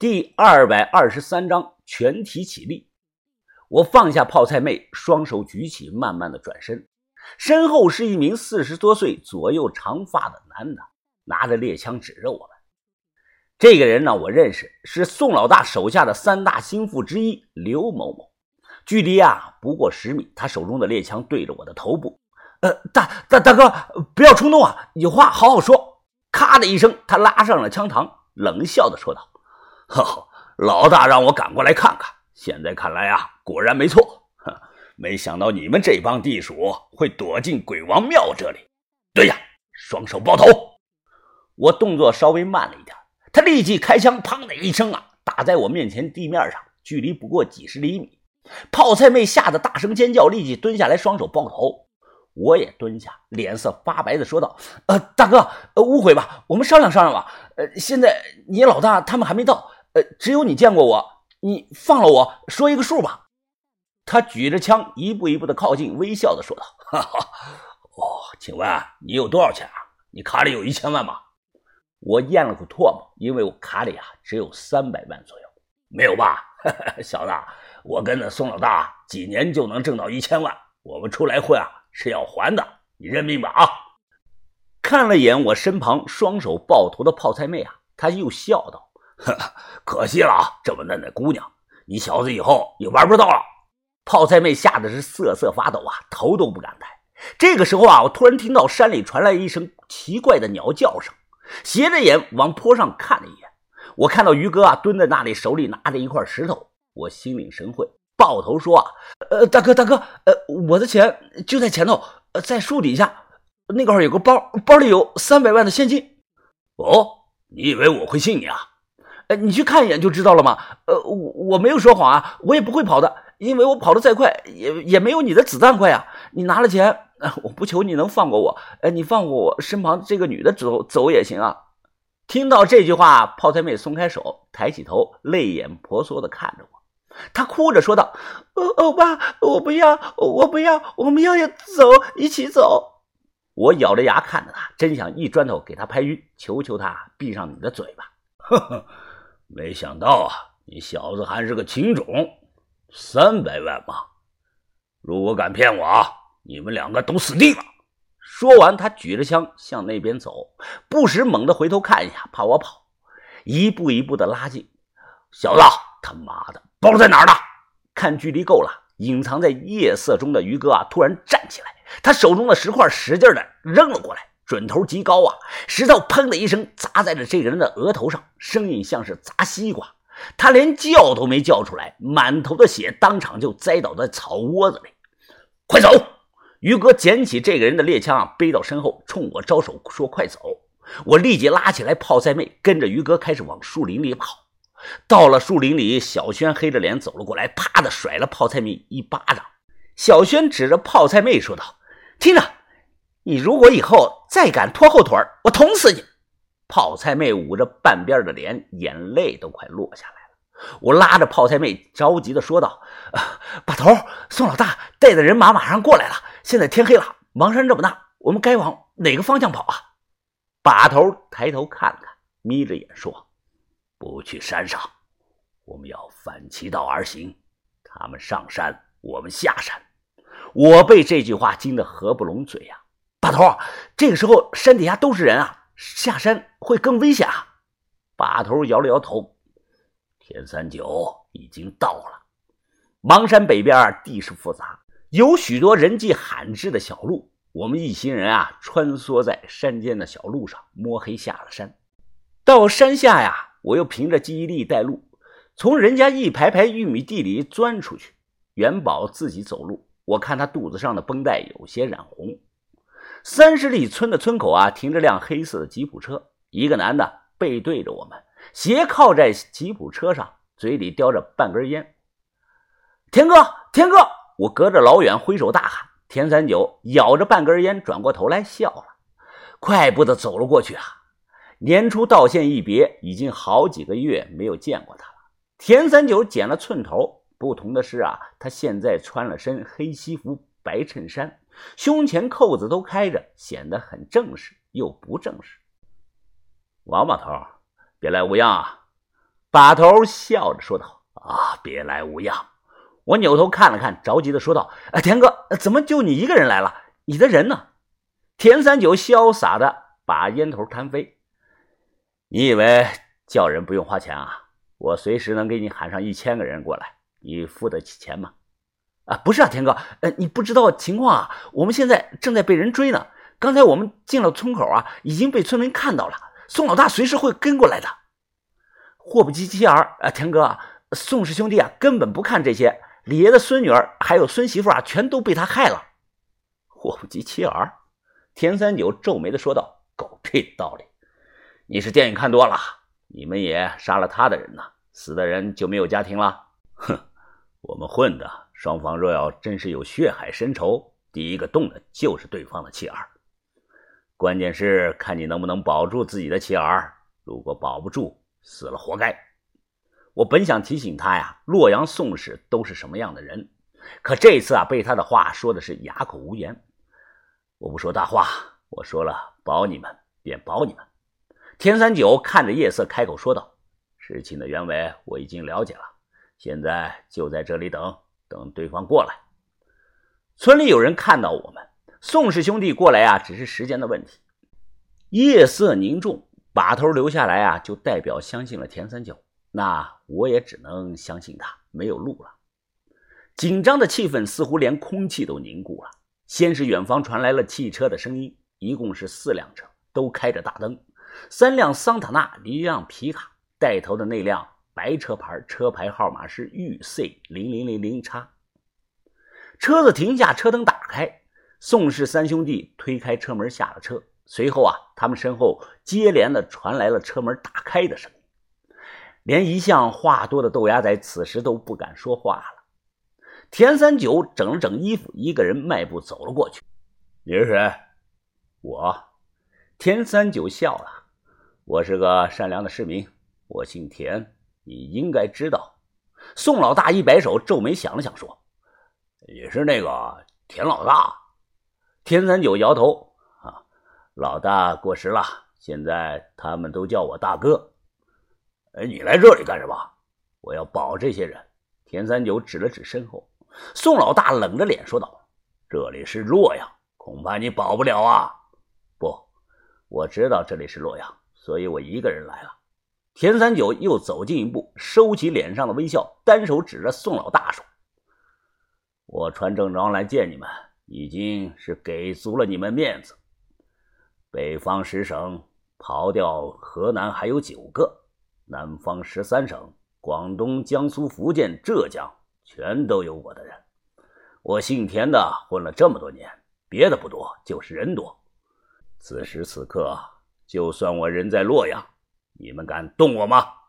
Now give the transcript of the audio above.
第二百二十三章全体起立。我放下泡菜妹，双手举起，慢慢的转身，身后是一名四十多岁、左右长发的男的，拿着猎枪指着我们。这个人呢，我认识，是宋老大手下的三大心腹之一刘某某。距离啊不过十米，他手中的猎枪对着我的头部。呃，大大大哥，不要冲动啊，有话好好说。咔的一声，他拉上了枪膛，冷笑的说道。呵，老大让我赶过来看看，现在看来啊，果然没错。哼，没想到你们这帮地鼠会躲进鬼王庙这里。对呀，双手抱头。我动作稍微慢了一点，他立即开枪，砰的一声啊，打在我面前地面上，距离不过几十厘米。泡菜妹吓得大声尖叫，立即蹲下来，双手抱头。我也蹲下，脸色发白的说道：“呃，大哥，误会吧，我们商量商量吧。呃，现在你老大他们还没到。”呃，只有你见过我，你放了我说一个数吧。他举着枪，一步一步的靠近，微笑的说道：“哈哈，哦，请问你有多少钱啊？你卡里有一千万吗？”我咽了口唾沫，因为我卡里啊只有三百万左右。没有吧，小子，我跟着宋老大几年就能挣到一千万，我们出来混啊是要还的，你认命吧啊！看了眼我身旁双手抱头的泡菜妹啊，他又笑道。呵，可惜了啊，这么嫩的姑娘，你小子以后也玩不到了。泡菜妹吓得是瑟瑟发抖啊，头都不敢抬。这个时候啊，我突然听到山里传来一声奇怪的鸟叫声，斜着眼往坡上看了一眼，我看到于哥啊蹲在那里，手里拿着一块石头，我心领神会，抱头说啊，呃，大哥大哥，呃，我的钱就在前头，呃，在树底下，那块有个包，包里有三百万的现金。哦，你以为我会信你啊？呃，你去看一眼就知道了嘛。呃，我我没有说谎啊，我也不会跑的，因为我跑得再快，也也没有你的子弹快啊。你拿了钱，我不求你能放过我，呃，你放过我身旁这个女的走走也行啊。听到这句话，泡菜妹松开手，抬起头，泪眼婆娑的看着我，她哭着说道：“欧欧巴，我不要，我不要，我们要要走，一起走。”我咬着牙看着她，真想一砖头给她拍晕，求求她闭上你的嘴巴。呵呵。没想到啊，你小子还是个情种，三百万吗？如果敢骗我啊，你们两个都死定了！说完，他举着枪向那边走，不时猛地回头看一下，怕我跑，一步一步的拉近。小子，他妈的，包在哪儿呢？看距离够了，隐藏在夜色中的于哥啊，突然站起来，他手中的石块使劲的扔了过来。准头极高啊！石头砰的一声砸在了这个人的额头上，声音像是砸西瓜。他连叫都没叫出来，满头的血，当场就栽倒在草窝子里。快走！于哥捡起这个人的猎枪啊，背到身后，冲我招手说：“快走！”我立即拉起来泡菜妹，跟着于哥开始往树林里跑。到了树林里，小轩黑着脸走了过来，啪的甩了泡菜妹一巴掌。小轩指着泡菜妹说道：“听着。”你如果以后再敢拖后腿我捅死你！泡菜妹捂着半边的脸，眼泪都快落下来了。我拉着泡菜妹，着急的说道：“把头，宋老大带的人马马上过来了。现在天黑了，邙山这么大，我们该往哪个方向跑啊？”把头抬头看看，眯着眼说：“不去山上，我们要反其道而行。他们上山，我们下山。”我被这句话惊得合不拢嘴呀。把头，这个时候山底下都是人啊，下山会更危险啊！把头摇了摇头，田三九已经到了。邙山北边地势复杂，有许多人迹罕至的小路。我们一行人啊，穿梭在山间的小路上，摸黑下了山。到山下呀，我又凭着记忆力带路，从人家一排排玉米地里钻出去。元宝自己走路，我看他肚子上的绷带有些染红。三十里村的村口啊，停着辆黑色的吉普车，一个男的背对着我们，斜靠在吉普车上，嘴里叼着半根烟。田哥，田哥！我隔着老远挥手大喊。田三九咬着半根烟，转过头来笑了，快步的走了过去啊。年初道县一别，已经好几个月没有见过他了。田三九剪了寸头，不同的是啊，他现在穿了身黑西服、白衬衫。胸前扣子都开着，显得很正式又不正式。王把头，别来无恙啊！把头笑着说道：“啊，别来无恙。”我扭头看了看，着急的说道：“啊，田哥，怎么就你一个人来了？你的人呢？”田三九潇洒的把烟头弹飞。你以为叫人不用花钱啊？我随时能给你喊上一千个人过来，你付得起钱吗？啊，不是啊，田哥，呃，你不知道情况啊，我们现在正在被人追呢。刚才我们进了村口啊，已经被村民看到了。宋老大随时会跟过来的。祸不及妻儿啊，田哥，宋氏兄弟啊，根本不看这些。李爷的孙女儿还有孙媳妇啊，全都被他害了。祸不及妻儿，田三九皱眉的说道：“狗屁道理！你是电影看多了，你们也杀了他的人呢，死的人就没有家庭了？哼，我们混的双方若要真是有血海深仇，第一个动的就是对方的妻儿。关键是看你能不能保住自己的妻儿，如果保不住，死了活该。”我本想提醒他呀，洛阳宋氏都是什么样的人，可这次啊，被他的话说的是哑口无言。我不说大话，我说了保你们便保你们。田三九看着夜色开口说道：“事情的原委我已经了解了，现在就在这里等等对方过来。村里有人看到我们宋氏兄弟过来啊，只是时间的问题。”夜色凝重，把头留下来啊，就代表相信了田三角。那我也只能相信他没有路了。紧张的气氛似乎连空气都凝固了。先是远方传来了汽车的声音，一共是四辆车，都开着大灯，三辆桑塔纳，一辆皮卡，带头的那辆白车牌，车牌号码是豫 C 零零零零叉。车子停下，车灯打开，宋氏三兄弟推开车门下了车，随后啊，他们身后接连的传来了车门打开的声音。连一向话多的豆芽仔此时都不敢说话了。田三九整了整衣服，一个人迈步走了过去。你是谁？我。田三九笑了。我是个善良的市民，我姓田，你应该知道。宋老大一摆手，皱眉想了想，说：“你是那个田老大。”田三九摇头：“啊，老大过时了，现在他们都叫我大哥。”哎，你来这里干什么？我要保这些人。田三九指了指身后，宋老大冷着脸说道：“这里是洛阳，恐怕你保不了啊。”不，我知道这里是洛阳，所以我一个人来了。田三九又走近一步，收起脸上的微笑，单手指着宋老大说：“我穿正装来见你们，已经是给足了你们面子。北方十省刨掉河南，还有九个。”南方十三省，广东、江苏、福建、浙江，全都有我的人。我姓田的，混了这么多年，别的不多，就是人多。此时此刻，就算我人在洛阳，你们敢动我吗？